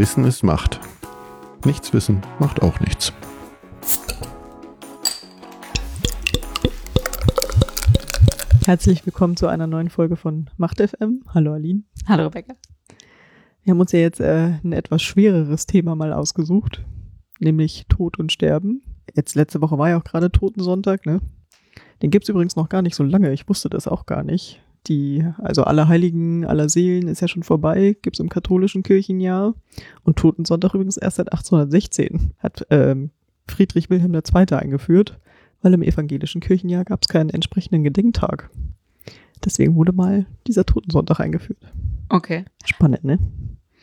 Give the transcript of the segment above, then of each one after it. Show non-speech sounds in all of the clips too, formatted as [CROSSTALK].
Wissen ist Macht. Nichts wissen macht auch nichts. Herzlich willkommen zu einer neuen Folge von Macht FM. Hallo Aline. Hallo Rebecca. Wir haben uns ja jetzt äh, ein etwas schwereres Thema mal ausgesucht, nämlich Tod und Sterben. Jetzt letzte Woche war ja auch gerade Totensonntag, ne? Den gibt's übrigens noch gar nicht so lange. Ich wusste das auch gar nicht. Die, also aller Heiligen, aller Seelen ist ja schon vorbei, gibt's im katholischen Kirchenjahr. Und Totensonntag übrigens erst seit 1816 hat ähm, Friedrich Wilhelm II. eingeführt, weil im evangelischen Kirchenjahr gab's keinen entsprechenden Gedenktag. Deswegen wurde mal dieser Totensonntag eingeführt. Okay. Spannend, ne?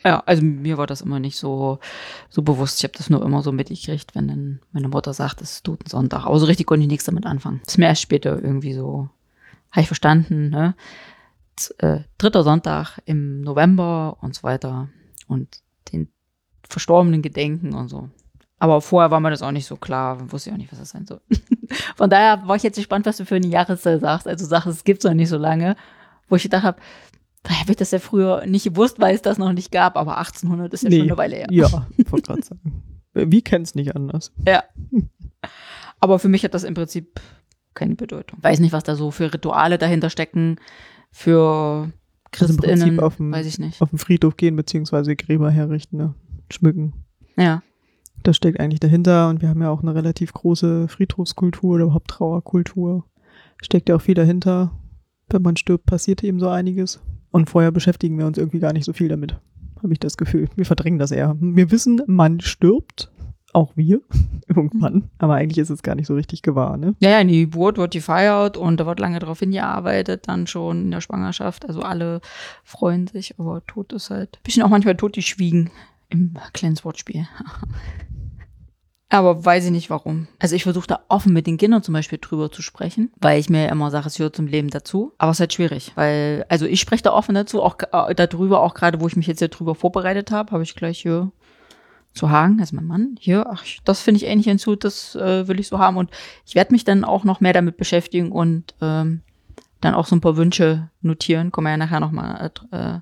Ja, also mir war das immer nicht so, so bewusst. Ich habe das nur immer so mitgekriegt, wenn dann meine Mutter sagt, es ist Totensonntag. Aber so richtig konnte ich nichts damit anfangen. Das ist mir erst später irgendwie so, habe ich verstanden, ne? Äh, dritter Sonntag im November und so weiter. Und den Verstorbenen gedenken und so. Aber vorher war mir das auch nicht so klar, wusste ich auch nicht, was das sein soll. [LAUGHS] Von daher war ich jetzt gespannt, was du für eine Jahreszeit sagst. Also sagst, es gibt es noch nicht so lange, wo ich gedacht habe, daher habe ich das ja früher nicht gewusst, weil es das noch nicht gab, aber 1800 ist ja schon eine Weile her. Ja, [LAUGHS] wollte gerade sagen. Wie kennt's nicht anders? Ja. Aber für mich hat das im Prinzip keine Bedeutung. Weiß nicht, was da so für Rituale dahinter stecken, für Also im Prinzip Christinnen, auf dem- weiß ich nicht. Auf den Friedhof gehen, beziehungsweise Gräber herrichten, ne? schmücken. Ja, Das steckt eigentlich dahinter und wir haben ja auch eine relativ große Friedhofskultur oder überhaupt Trauerkultur. Steckt ja auch viel dahinter. Wenn man stirbt, passiert eben so einiges. Und vorher beschäftigen wir uns irgendwie gar nicht so viel damit. Habe ich das Gefühl. Wir verdrängen das eher. Wir wissen, man stirbt. Auch wir. [LAUGHS] Irgendwann. Aber eigentlich ist es gar nicht so richtig gewahr, ne? ja, ja, die Geburt wird gefeiert und da wird lange darauf hingearbeitet, dann schon in der Schwangerschaft. Also alle freuen sich, aber Tod ist halt. Bisschen auch manchmal tot, die schwiegen im kleines Wortspiel. [LAUGHS] Aber weiß ich nicht warum. Also ich versuche da offen mit den Kindern zum Beispiel drüber zu sprechen, weil ich mir ja immer sage, es gehört zum Leben dazu. Aber es ist halt schwierig, weil, also ich spreche da offen dazu, auch äh, darüber, auch gerade, wo ich mich jetzt hier drüber vorbereitet habe, habe ich gleich hier zu Hagen, also mein Mann, hier, ach, das finde ich ähnlich hinzu, das äh, will ich so haben. Und ich werde mich dann auch noch mehr damit beschäftigen und ähm, dann auch so ein paar Wünsche notieren. Kommen wir ja nachher nochmal äh,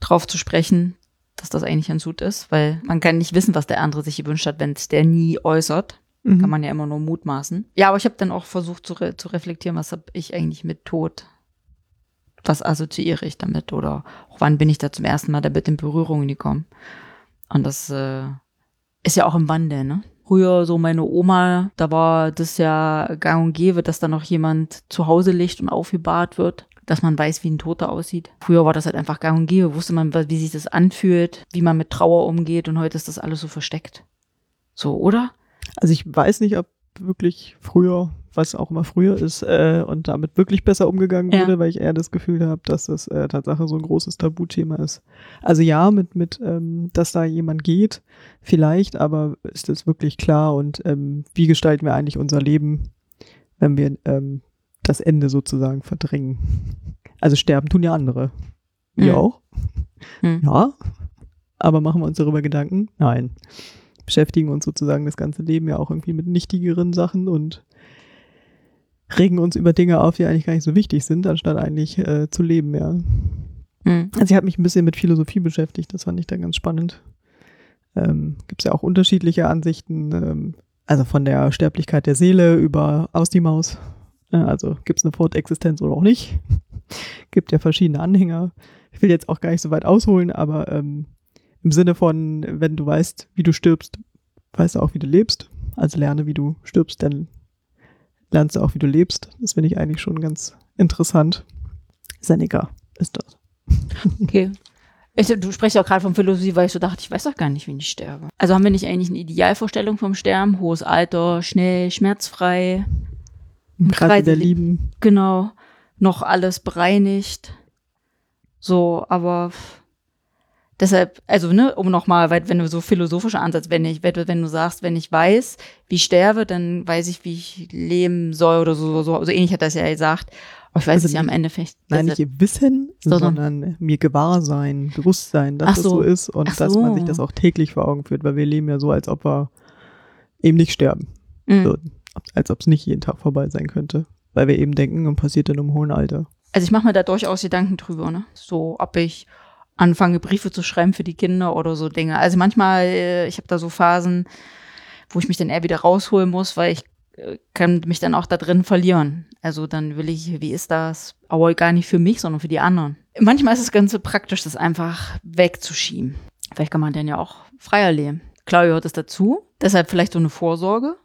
drauf zu sprechen, dass das eigentlich ein Sud ist, weil man kann nicht wissen, was der andere sich gewünscht hat, wenn es der nie äußert. Mhm. Kann man ja immer nur mutmaßen. Ja, aber ich habe dann auch versucht zu, re zu reflektieren, was habe ich eigentlich mit Tod? Was assoziiere ich damit? Oder auch wann bin ich da zum ersten Mal damit in Berührung gekommen? Und das äh, ist ja auch im Wandel, ne? Früher so meine Oma, da war das ja gang und gäbe, dass da noch jemand zu Hause liegt und aufgebahrt wird, dass man weiß, wie ein Toter aussieht. Früher war das halt einfach gang und gäbe, wusste man, wie sich das anfühlt, wie man mit Trauer umgeht und heute ist das alles so versteckt. So, oder? Also ich weiß nicht, ob wirklich früher, was auch immer früher ist, äh, und damit wirklich besser umgegangen Ja. wurde, weil ich eher das Gefühl habe, dass das äh, Tatsache so ein großes Tabuthema ist. Also ja, mit, mit ähm, dass da jemand geht, vielleicht, aber ist das wirklich klar und ähm, wie gestalten wir eigentlich unser Leben, wenn wir ähm, das Ende sozusagen verdrängen? Also sterben tun ja andere. Wir Mhm. auch. Hm. Ja. Aber machen wir uns darüber Gedanken? Nein. Beschäftigen uns sozusagen das ganze Leben ja auch irgendwie mit nichtigeren Sachen und regen uns über Dinge auf, die eigentlich gar nicht so wichtig sind, anstatt eigentlich äh, zu leben, ja. Hm. Also ich habe mich ein bisschen mit Philosophie beschäftigt, das fand ich dann ganz spannend. Ähm, Gibt es ja auch unterschiedliche Ansichten, ähm, also von der Sterblichkeit der Seele über aus die Maus. Äh, also gibt es eine Fortexistenz oder auch nicht. [LAUGHS] Gibt ja verschiedene Anhänger. Ich will jetzt auch gar nicht so weit ausholen, aber ähm, im Sinne von, wenn du weißt, wie du stirbst, weißt du auch, wie du lebst. Also lerne, wie du stirbst, dann lernst du auch, wie du lebst. Das finde ich eigentlich schon ganz interessant. Seneca ist das. [LAUGHS] Okay. Ich, du sprichst ja auch gerade von Philosophie, weil ich so dachte, ich weiß doch gar nicht, wie ich sterbe. Also haben wir nicht eigentlich eine Idealvorstellung vom Sterben? Hohes Alter, schnell, schmerzfrei, Im Kreise der li- Lieben. genau, noch alles bereinigt. So, aber deshalb, also, ne, um nochmal, wenn du so philosophischer Ansatz, wenn ich, wenn du- sagst, wenn ich weiß, wie ich sterbe, dann weiß ich, wie ich leben soll oder so, so, so ähnlich hat das ja gesagt. Aber ich weiß Also es ja am Ende vielleicht. Nein, nicht ihr Wissen, Sondern- sondern mir gewahr sein, bewusst sein, dass es so. so ist und dass so. man sich das auch täglich vor Augen führt, weil wir leben ja so, als ob wir eben nicht sterben Mhm. würden. Als ob es nicht jeden Tag vorbei sein könnte. Weil wir eben denken, und passiert dann im hohen Alter. Also ich mache mir da durchaus Gedanken drüber, ne? So, ob ich anfange, Briefe zu schreiben für die Kinder oder so Dinge. Also manchmal, äh, ich habe da so Phasen, wo ich mich dann eher wieder rausholen muss, weil ich äh, kann mich dann auch da drin verlieren. Also dann will ich, wie ist das? Aber gar nicht für mich, sondern für die anderen. Manchmal ist es ganz so praktisch, das einfach wegzuschieben. Vielleicht kann man dann ja auch freier leben. Klar gehört es dazu. Deshalb vielleicht so eine Vorsorge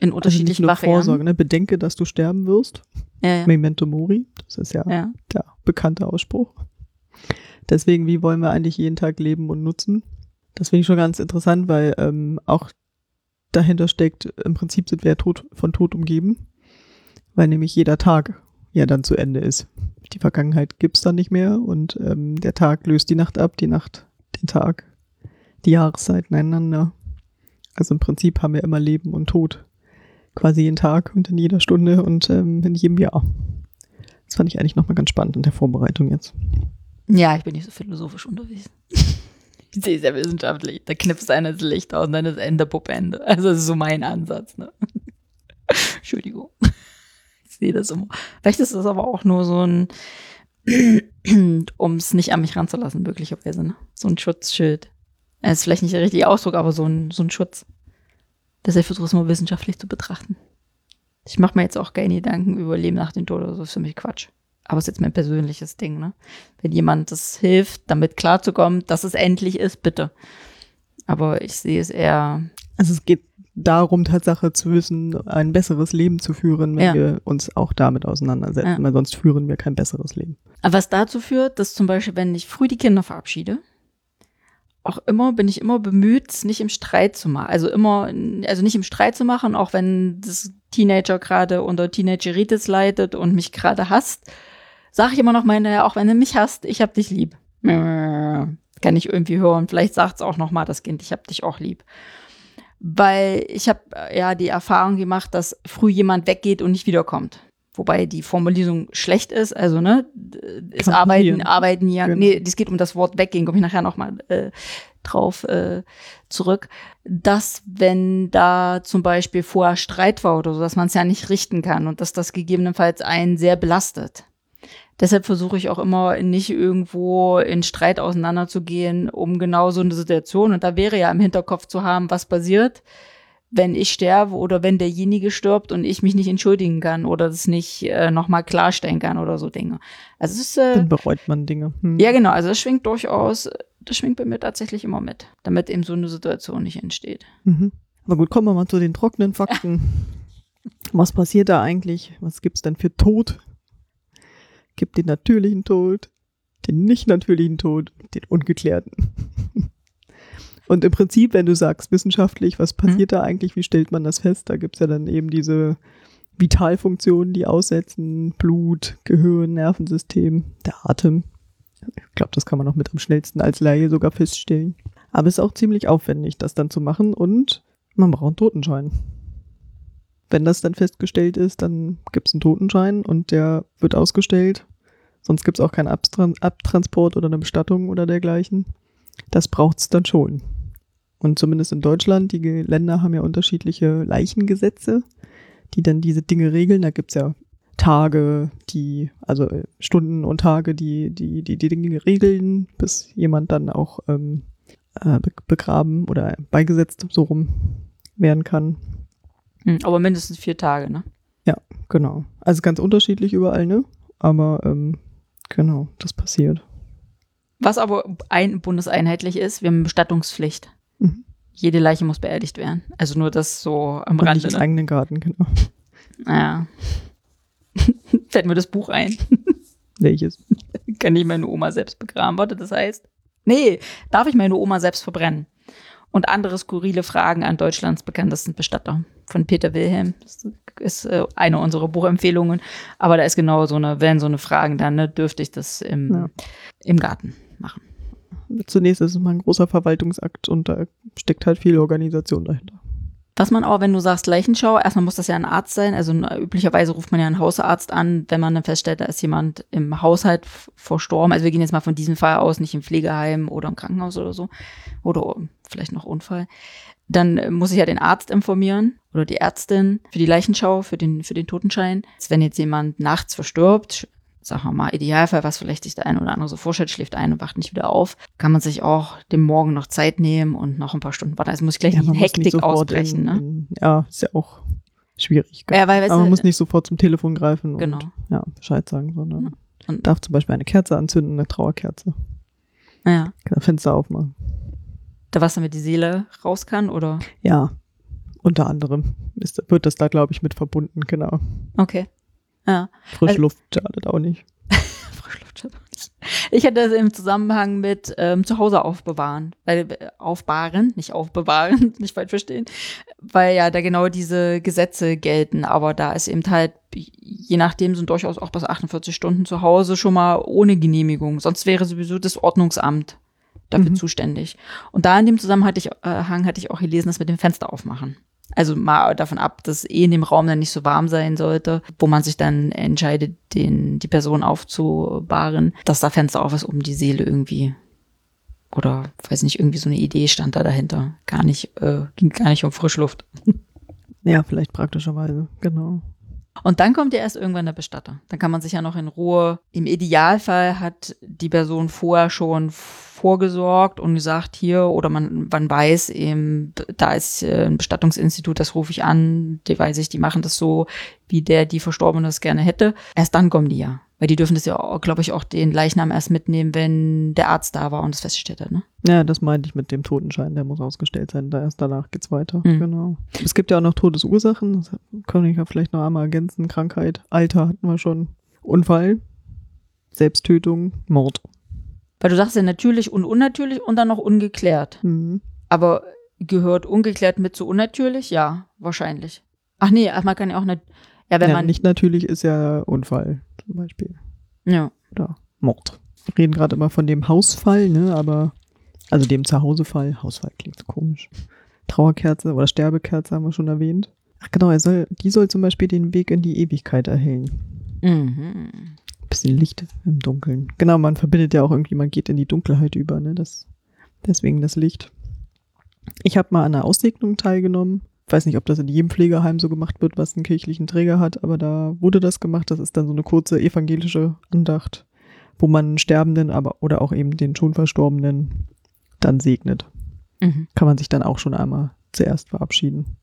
in Also nicht unterschiedlichen nur Varianten. Vorsorge, ne? Bedenke, dass du sterben wirst. Ja, ja. Memento Mori. Das ist ja, ja. der bekannte Ausspruch. Deswegen, wie wollen wir eigentlich jeden Tag leben und nutzen? Das finde ich schon ganz interessant, weil ähm, auch dahinter steckt, im Prinzip sind wir ja tot, von Tod umgeben, weil nämlich jeder Tag ja dann zu Ende ist. Die Vergangenheit gibt's dann nicht mehr und ähm, der Tag löst die Nacht ab, die Nacht den Tag, die Jahreszeiten einander. Also im Prinzip haben wir immer Leben und Tod quasi jeden Tag und in jeder Stunde und ähm, in jedem Jahr. Das fand ich eigentlich nochmal ganz spannend in der Vorbereitung jetzt. Ja, ich bin nicht so philosophisch unterwegs. [LAUGHS] Ich sehe sehr wissenschaftlich. Da knipst einer das Licht aus und dann ist Ende Puppende. Also das ist so mein Ansatz. Ne? [LAUGHS] Entschuldigung. Ich sehe das immer. Vielleicht ist das aber auch nur so ein, [CLEARS THROAT] um es nicht an mich ranzulassen, möglicherweise. Ne? So ein Schutzschild. Das ist vielleicht nicht der richtige Ausdruck, aber so ein, so ein Schutz. Versuche ich es mal wissenschaftlich zu betrachten. Ich mache mir jetzt auch keine Gedanken über Leben nach dem Tod oder so. Das ist für mich Quatsch. Aber es ist jetzt mein persönliches Ding, ne? Wenn jemand das hilft, damit klarzukommen, dass es endlich ist, bitte. Aber ich sehe es eher, Also es geht darum, Tatsache zu wissen, ein besseres Leben zu führen, wenn Ja. wir uns auch damit auseinandersetzen, Ja. weil sonst führen wir kein besseres Leben. Aber was dazu führt, dass zum Beispiel, wenn ich früh die Kinder verabschiede, auch immer bin ich immer bemüht, es nicht im Streit zu machen. Also immer, also nicht im Streit zu machen, auch wenn das Teenager gerade unter Teenageritis leidet und mich gerade hasst, sage ich immer noch meine, auch wenn du mich hasst, ich hab dich lieb. [LAUGHS] Kann ich irgendwie hören. Vielleicht sagt es auch noch mal das Kind, ich hab dich auch lieb. Weil ich habe ja die Erfahrung gemacht, dass früh jemand weggeht und nicht wiederkommt. Wobei die Formulierung schlecht ist, also ne, es Kann arbeiten, passieren. arbeiten ja, Genau. nee, es geht um das Wort weggehen, komme ich nachher nochmal äh, drauf äh, zurück, dass wenn da zum Beispiel vorher Streit war oder so, dass man es ja nicht richten kann und dass das gegebenenfalls einen sehr belastet. Deshalb versuche ich auch immer nicht irgendwo in Streit auseinanderzugehen, um genau so eine Situation. Und da wäre ja im Hinterkopf zu haben, was passiert, wenn ich sterbe oder wenn derjenige stirbt und ich mich nicht entschuldigen kann oder das nicht äh, nochmal klarstellen kann oder so Dinge. Also es ist, äh, Dann bereut man Dinge. Hm. ja genau, also das schwingt durchaus, das schwingt bei mir tatsächlich immer mit, damit eben so eine Situation nicht entsteht. Mhm. Aber gut, kommen wir mal zu den trockenen Fakten. [LAUGHS] Was passiert da eigentlich? Was gibt's denn für Tod? Gibt den natürlichen Tod, den nicht natürlichen Tod, den ungeklärten. [LAUGHS] Und im Prinzip, wenn du sagst wissenschaftlich, was passiert da eigentlich, wie stellt man das fest? Da gibt's ja dann eben diese Vitalfunktionen, die aussetzen, Blut, Gehirn, Nervensystem, der Atem. Ich glaube, das kann man auch mit am schnellsten als Laie sogar feststellen. Aber es ist auch ziemlich aufwendig, das dann zu machen und man braucht einen Totenschein. Wenn das dann festgestellt ist, dann gibt es einen Totenschein und der wird ausgestellt. Sonst gibt es auch keinen Abtran Abtransport oder eine Bestattung oder dergleichen. Das braucht es dann schon. Und zumindest in Deutschland, die Länder haben ja unterschiedliche Leichengesetze, die dann diese Dinge regeln. Da gibt es ja Tage, die, also äh, Stunden und Tage, die die, die, die Dinge regeln, bis jemand dann auch ähm, äh, be- begraben oder beigesetzt so rum werden kann. Hm, aber mindestens vier Tage, ne? Genau. Also ganz unterschiedlich überall, ne? Aber ähm, genau, das passiert. Was aber ein bundeseinheitlich ist, wir haben Bestattungspflicht. Mhm. Jede Leiche muss beerdigt werden. Also nur das so am Und nicht Rande. im Ne? eigenen Garten, genau. Ja. [LAUGHS] Fällt mir das Buch ein. [LAUGHS] Welches? Kann ich meine Oma selbst begraben? Warte, das heißt? Nee, darf ich meine Oma selbst verbrennen? Und andere skurrile Fragen an Deutschlands bekanntesten Bestatter von Peter Wilhelm. Das ist äh, eine unserer Buchempfehlungen. Aber da ist genau so eine, wenn so eine Fragen dann, ne, dürfte ich das im, Ja. im Garten machen. Zunächst ist es mal ein großer Verwaltungsakt und da steckt halt viel Organisation dahinter. Was man auch, wenn du sagst Leichenschau, erstmal muss das ja ein Arzt sein. Also üblicherweise ruft man ja einen Hausarzt an, wenn man dann feststellt, da ist jemand im Haushalt verstorben. Also wir gehen jetzt mal von diesem Fall aus, nicht im Pflegeheim oder im Krankenhaus oder so. Oder vielleicht noch Unfall. Dann äh, muss ich ja den Arzt informieren oder die Ärztin für die Leichenschau, für den, für den Totenschein. Wenn jetzt jemand nachts verstirbt, sagen wir mal, Idealfall, was vielleicht sich der eine oder andere so vorstellt, schläft ein und wacht nicht wieder auf, kann man sich auch dem Morgen noch Zeit nehmen und noch ein paar Stunden warten. Also muss ich gleich Ja, nicht Hektik ausbrechen, in, ne? in, Ja, ist ja auch schwierig. Ja, weil, Aber man du, muss nicht sofort zum Telefon greifen Genau. und ja, Bescheid sagen, sondern Und- darf zum Beispiel eine Kerze anzünden, eine Trauerkerze. ja, Kann das Fenster aufmachen. Da was damit die Seele raus kann oder? Ja, unter anderem ist, wird das da, glaube ich, mit verbunden, genau. Okay. Ja. Frischluft schadet auch nicht. [LAUGHS] Frischluft schon nicht. Ich hatte das im Zusammenhang mit ähm, zu Hause aufbewahren, weil äh, aufbahren, nicht aufbewahren, [LAUGHS] nicht falsch verstehen, weil ja da genau diese Gesetze gelten, aber da ist eben halt, je nachdem sind durchaus auch bis 48 Stunden zu Hause schon mal ohne Genehmigung, sonst wäre sowieso das Ordnungsamt dafür Mhm. zuständig. Und da in dem Zusammenhang hatte ich, äh, hatte ich auch gelesen, dass mit dem Fenster aufmachen. Also mal davon ab, dass eh in dem Raum dann nicht so warm sein sollte, wo man sich dann entscheidet, den, die Person aufzubahren, dass da Fenster auf ist, um die Seele irgendwie oder weiß nicht, irgendwie so eine Idee stand da dahinter. Gar nicht, äh, ging gar nicht um Frischluft. Ja, vielleicht praktischerweise, genau. Und dann kommt ja erst irgendwann der Bestatter. Dann kann man sich ja noch in Ruhe. Im Idealfall hat die Person vorher schon vorgesorgt und gesagt, hier, oder man, man weiß eben, da ist äh, ein Bestattungsinstitut, das rufe ich an, die weiß ich, die machen das so, wie der, die Verstorbene das gerne hätte. Erst dann kommen die ja. Weil die dürfen das ja, glaube ich, auch den Leichnam erst mitnehmen, wenn der Arzt da war und es festgestellt hat, ne? Ja, das meinte ich mit dem Totenschein, der muss ausgestellt sein. Da erst danach geht's weiter. Mhm. Genau. Es gibt ja auch noch Todesursachen, das kann ich ja vielleicht noch einmal ergänzen. Krankheit, Alter hatten wir schon. Unfall, Selbsttötung, Mord. Weil du sagst ja natürlich und unnatürlich und dann noch ungeklärt. Mhm. Aber gehört ungeklärt mit zu unnatürlich? Ja, wahrscheinlich. Ach nee, man kann ja auch nicht. Ja, wenn ja, man. nicht natürlich ist ja Unfall zum Beispiel. ja. Oder Mord. Wir reden gerade immer von dem Hausfall, ne? Aber also dem Zuhausefall. Hausfall klingt so komisch. Trauerkerze oder Sterbekerze haben wir schon erwähnt. Ach genau, er soll, die soll zum Beispiel den Weg in die Ewigkeit erhellen. Mhm. Bisschen Licht im Dunkeln. Genau, man verbindet ja auch irgendwie, man geht in die Dunkelheit über, ne? Das, deswegen das Licht. Ich habe mal an einer Aussegnung teilgenommen. Ich weiß nicht, ob das in jedem Pflegeheim so gemacht wird, was einen kirchlichen Träger hat, aber da wurde das gemacht. Das ist dann so eine kurze evangelische Andacht, wo man Sterbenden, aber oder auch eben den schon Verstorbenen dann segnet. Mhm. Kann man sich dann auch schon einmal zuerst verabschieden.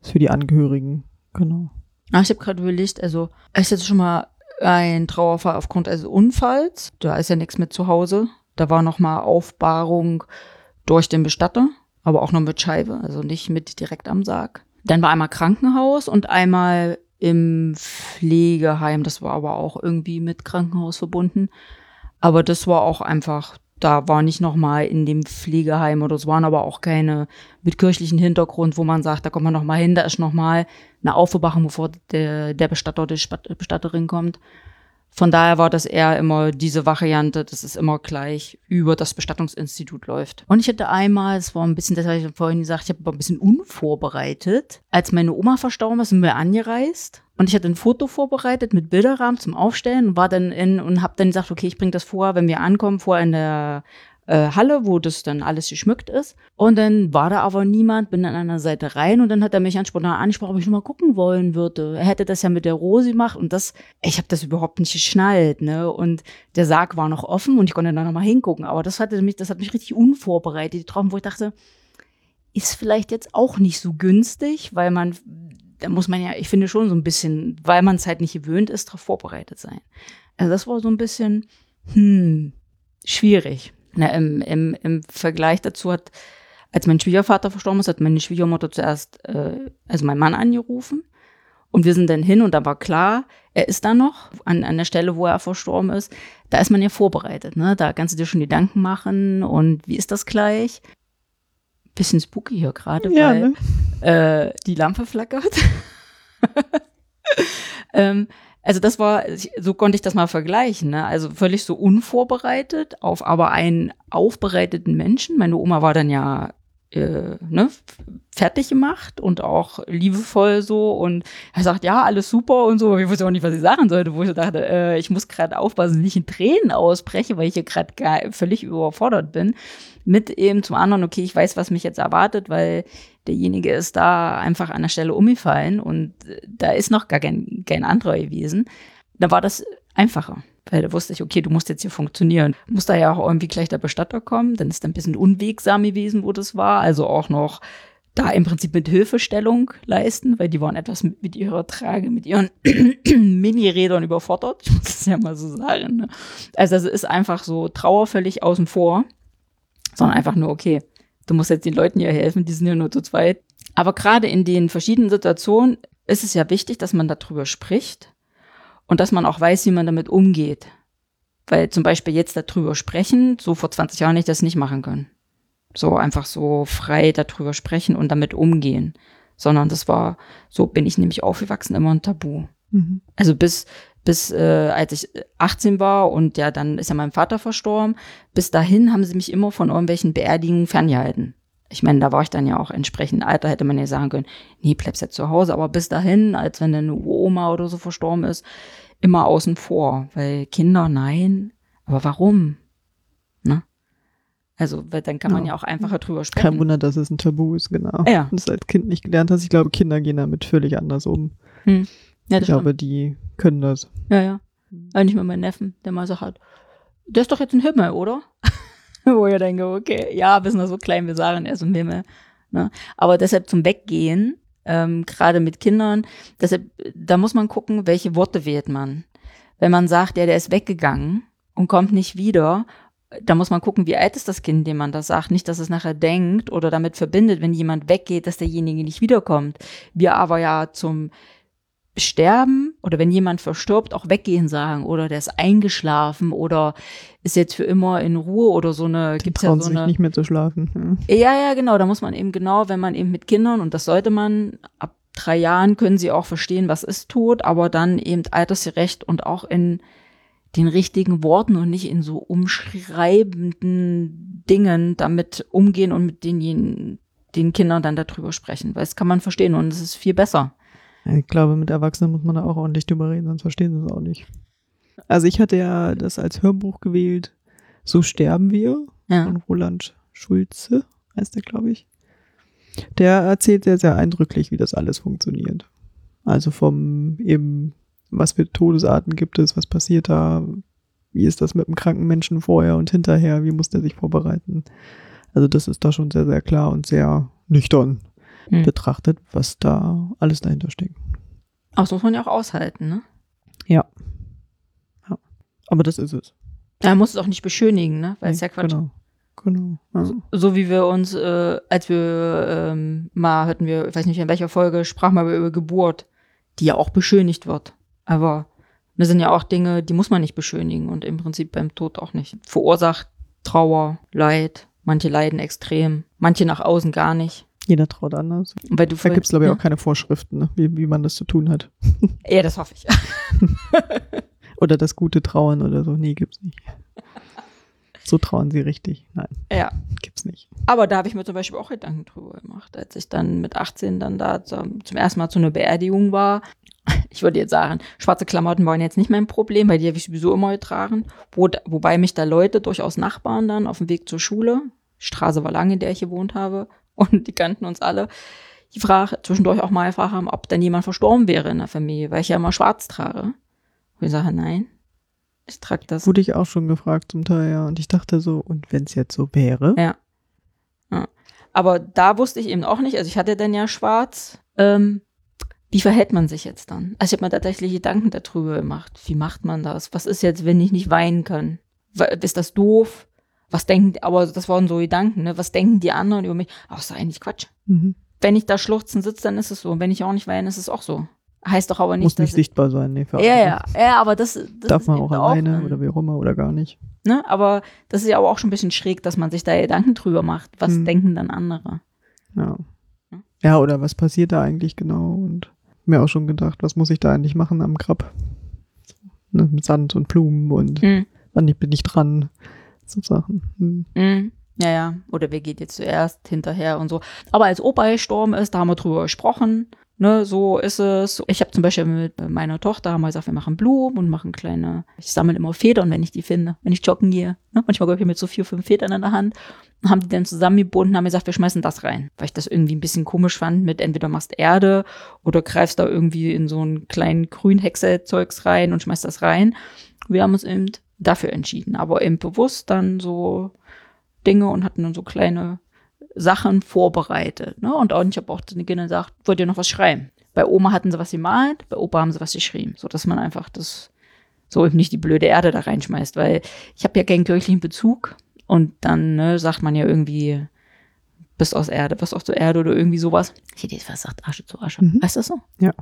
Das ist für die Angehörigen, genau. Ah, ich habe gerade überlegt, also ich hatte schon mal ein Trauerfall aufgrund eines Unfalls. Da ist ja nichts mit zu Hause. Da war noch mal Aufbahrung durch den Bestatter, aber auch noch mit Scheibe, also nicht mit direkt am Sarg. Dann war einmal Krankenhaus und einmal im Pflegeheim. Das war aber auch irgendwie mit Krankenhaus verbunden. Aber das war auch einfach, da war nicht noch mal in dem Pflegeheim oder es waren aber auch keine mit kirchlichen Hintergrund, wo man sagt, da kommt man noch mal hin, da ist noch mal eine Aufbewachung, bevor der, der Bestatter oder die Bestatterin kommt. Von daher war das eher immer diese Variante, dass es immer gleich über das Bestattungsinstitut läuft. Und ich hatte einmal, es war ein bisschen, das habe ich vorhin gesagt, ich habe ein bisschen unvorbereitet. Als meine Oma verstorben ist, sind wir angereist. Und ich hatte ein Foto vorbereitet mit Bilderrahmen zum Aufstellen und war dann in und habe dann gesagt, okay, ich bringe das vor, wenn wir ankommen, vor in der äh, Halle, wo das dann alles geschmückt ist. Und dann war da aber niemand, bin an der Seite rein und dann hat er mich ganz spontan angesprochen, ob ich noch mal gucken wollen würde. Er hätte das ja mit der Rose gemacht und das, ich habe das überhaupt nicht geschnallt, ne? Und der Sarg war noch offen und ich konnte dann noch mal hingucken. Aber das hatte mich, das hat mich richtig unvorbereitet getroffen, wo ich dachte, ist vielleicht jetzt auch nicht so günstig, weil man, da muss man ja, ich finde schon so ein bisschen, weil man es halt nicht gewöhnt ist, darauf vorbereitet sein. Also das war so ein bisschen, hm, schwierig. Na, im, im, Im Vergleich dazu hat, als mein Schwiegervater verstorben ist, hat meine Schwiegermutter zuerst, äh, also mein Mann angerufen. Und wir sind dann hin und da war klar, er ist da noch an, an der Stelle, wo er verstorben ist. Da ist man ja vorbereitet, ne? Da kannst du dir schon Gedanken machen und wie ist das gleich? Bisschen spooky hier gerade, Ja, weil ne? äh, die Lampe flackert. [LAUGHS] ähm, also das war, so konnte ich das mal vergleichen, ne? Also völlig so unvorbereitet auf aber einen aufbereiteten Menschen. Meine Oma war dann ja äh, ne, fertig gemacht und auch liebevoll so und er sagt, ja, alles super und so. Ich wusste auch nicht, was ich sagen sollte, wo ich dachte, äh, ich muss gerade aufpassen, nicht in Tränen ausbreche, weil ich hier gerade völlig überfordert bin. Mit eben zum anderen, okay, ich weiß, was mich jetzt erwartet, weil derjenige ist da einfach an der Stelle umgefallen und äh, da ist noch gar kein, kein anderer gewesen. Da war das einfacher. Weil da wusste ich, okay, du musst jetzt hier funktionieren. Muss da ja auch irgendwie gleich der Bestatter kommen. Dann ist da ein bisschen unwegsam gewesen, wo das war. Also auch noch da im Prinzip mit Hilfestellung leisten, weil die waren etwas mit, ihrer Trage, mit ihren [CLEARS THROAT] Mini-Rädern überfordert. [LAUGHS] Ich muss es ja mal so sagen. Ne? Also es ist einfach so Trauer völlig außen vor, sondern einfach nur, okay, du musst jetzt den Leuten hier helfen, die sind ja nur zu zweit. Aber gerade in den verschiedenen Situationen ist es ja wichtig, dass man darüber spricht und dass man auch weiß, wie man damit umgeht. Weil zum Beispiel jetzt darüber sprechen, so vor 20 Jahren hätte ich das nicht machen können. So einfach so frei darüber sprechen und damit umgehen. Sondern das war, so bin ich nämlich aufgewachsen, immer ein Tabu. Mhm. Also bis, bis äh, als ich 18 war und ja, dann ist ja mein Vater verstorben, bis dahin haben sie mich immer von irgendwelchen Beerdigungen ferngehalten. Ich meine, da war ich dann ja auch entsprechend Alter, hätte man ja sagen können, nee, bleibst jetzt zu Hause. Aber bis dahin, als wenn eine Oma oder so verstorben ist, immer außen vor. Weil Kinder, nein. Aber warum? Ne? Also, weil dann kann man ja, Ja. auch einfacher drüber sprechen. Kein Wunder, dass es ein Tabu ist, genau. Ja. Und das als Kind nicht gelernt hast. Ich glaube, Kinder gehen damit völlig anders um. Ja, ich glaube, die können das. Ja, ja. Aber nicht mal mein Neffen, der mal so hat, der ist doch jetzt ein Himmel, oder? [LAUGHS] Wo ich denke, okay, ja, wir sind noch so klein, wir sagen, er ist ein Himmel. Ne? Aber deshalb zum Weggehen, ähm, gerade mit Kindern, deshalb, da muss man gucken, welche Worte wählt man. Wenn man sagt, ja, der ist weggegangen und kommt nicht wieder, da muss man gucken, wie alt ist das Kind, dem man das sagt. Nicht, dass es nachher denkt oder damit verbindet, wenn jemand weggeht, dass derjenige nicht wiederkommt. Wir aber ja zum Sterben oder wenn jemand verstirbt, auch weggehen sagen oder der ist eingeschlafen oder ist jetzt für immer in Ruhe oder so eine, Die gibt's ja so eine. nicht mehr zu schlafen. Ja, ja, genau. Da muss man eben genau, wenn man eben mit Kindern, und das sollte man, ab drei Jahren können sie auch verstehen, was ist Tod, aber dann eben altersgerecht und auch in den richtigen Worten und nicht in so umschreibenden Dingen damit umgehen und mit den, den Kindern dann darüber sprechen. Weil das kann man verstehen und es ist viel besser. Ich glaube, mit Erwachsenen muss man da auch ordentlich drüber reden, sonst verstehen sie es auch nicht. Also ich hatte ja das als Hörbuch gewählt, So sterben wir Ja. von Roland Schulze, heißt der, glaube ich. Der erzählt sehr, sehr eindrücklich, wie das alles funktioniert. Also vom eben, was für Todesarten gibt es, was passiert da, wie ist das mit dem kranken Menschen vorher und hinterher, wie muss der sich vorbereiten. Also das ist da schon sehr, sehr klar und sehr nüchtern Hm. betrachtet, was da alles dahinter steckt. Aber das muss man ja auch aushalten, ne? Aber das ist es. Er muss es auch nicht beschönigen, ne? Weil es ja Quatsch. Genau. Genau. Ja. So, so wie wir uns, äh, als wir ähm, mal hatten wir, ich weiß nicht in welcher Folge, sprachen wir über Geburt, die ja auch beschönigt wird. Aber das sind ja auch Dinge, die muss man nicht beschönigen und im Prinzip beim Tod auch nicht. Verursacht Trauer, Leid, manche leiden extrem, manche nach außen gar nicht. Jeder traut anders. Weil du Da gibt es, glaube ich, ne? auch keine Vorschriften, ne? wie, wie man das zu tun hat. [LAUGHS] Ja, das hoffe ich. [LAUGHS] Oder das gute Trauen oder so. Nee, gibt's nicht. So trauen sie richtig. Nein, ja. gibt's nicht. Aber da habe ich mir zum Beispiel auch Gedanken drüber gemacht, als ich dann mit 18 dann da zum, zum ersten Mal zu einer Beerdigung war. Ich würde jetzt sagen, schwarze Klamotten waren jetzt nicht mein Problem, weil die habe ich sowieso immer getragen. Wo, wobei mich da Leute, durchaus Nachbarn dann auf dem Weg zur Schule, Straße war lang, in der ich gewohnt habe, und die kannten uns alle, die Frage, zwischendurch auch mal gefragt haben, ob denn jemand verstorben wäre in der Familie, weil ich ja immer schwarz trage. Und ich sage, nein, ich trage das. Wurde ich auch schon gefragt zum Teil, ja. Und ich dachte so, und wenn es jetzt so wäre? Ja. ja. Aber da wusste ich eben auch nicht, also ich hatte dann ja schwarz, ähm, wie verhält man sich jetzt dann? Also ich habe mir tatsächlich Gedanken darüber gemacht. Wie macht man das? Was ist jetzt, wenn ich nicht weinen kann? Ist das doof? Was denken, aber das waren so Gedanken, ne? Was denken die anderen über mich? Ach, ist doch eigentlich Quatsch. Mhm. Wenn ich da schluchzen sitze, dann ist es so. Und wenn ich auch nicht weine, ist es auch so. Heißt doch aber nicht, Muss dass nicht sichtbar sein, nee, für ja, andere. ja, ja, aber das, das Darf man auch alleine ähm, oder wie auch immer oder gar nicht. Ne? Aber das ist ja aber auch schon ein bisschen schräg, dass man sich da Gedanken drüber macht. Was Hm. denken dann andere? Ja. Ja. Oder was passiert da eigentlich genau? Und mir auch schon gedacht, was muss ich da eigentlich machen am Grab? Ne, mit Sand und Blumen und Hm. wann bin ich dran? So Sachen. Hm. Mhm. Ja, ja. Oder wer geht jetzt zuerst hinterher und so. Aber als Opa gestorben ist, da haben wir drüber gesprochen. Ne, so ist es. Ich habe zum Beispiel mit meiner Tochter haben wir gesagt, wir machen Blumen und machen kleine. Ich sammle immer Federn, wenn ich die finde, wenn ich joggen gehe. Ne? Manchmal gehe ich mit so vier, fünf Federn in der Hand. Und haben die dann zusammengebunden, haben gesagt, wir schmeißen das rein. Weil ich das irgendwie ein bisschen komisch fand mit entweder machst Erde oder greifst da irgendwie in so einen kleinen Grünhäcksel-Zeugs rein und schmeißt das rein. wir haben uns eben dafür entschieden, aber eben bewusst dann so Dinge und hatten dann so kleine Sachen vorbereitet. Ne? Und auch, ich habe auch den Kindern gesagt, wollt ihr noch was schreiben? Bei Oma hatten sie was gemalt, bei Opa haben sie was geschrieben, so dass man einfach das so eben nicht die blöde Erde da reinschmeißt, weil ich habe ja keinen kirchlichen Bezug und dann ne, sagt man ja irgendwie, bist aus Erde, bist aus der Erde oder irgendwie sowas. Ich hätte jetzt fast gesagt, Asche zu Asche. Mhm. Heißt das so? Ja.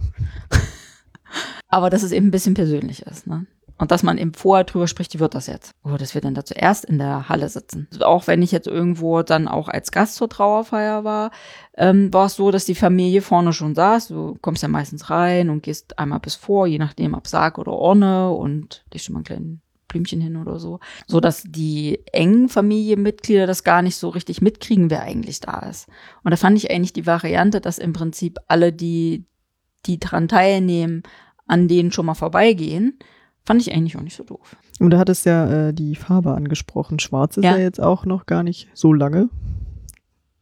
[LAUGHS] Aber dass es eben ein bisschen persönlich ist, ne? Und dass man eben vorher drüber spricht, wie wird das jetzt? Oder dass wir dann da zuerst in der Halle sitzen. Auch wenn ich jetzt irgendwo dann auch als Gast zur Trauerfeier war, ähm, war es so, dass die Familie vorne schon saß. Du kommst ja meistens rein und gehst einmal bis vor, je nachdem ob Sarg oder Urne und legst schon mal ein kleines Blümchen hin oder so. So dass die engen Familienmitglieder das gar nicht so richtig mitkriegen, wer eigentlich da ist. Und da fand ich eigentlich die Variante, dass im Prinzip alle, die, die dran teilnehmen, an denen schon mal vorbeigehen, Fand ich eigentlich auch nicht so doof. Und du hattest ja äh, die Farbe angesprochen. Schwarz ist ja. Ja. jetzt auch noch gar nicht so lange.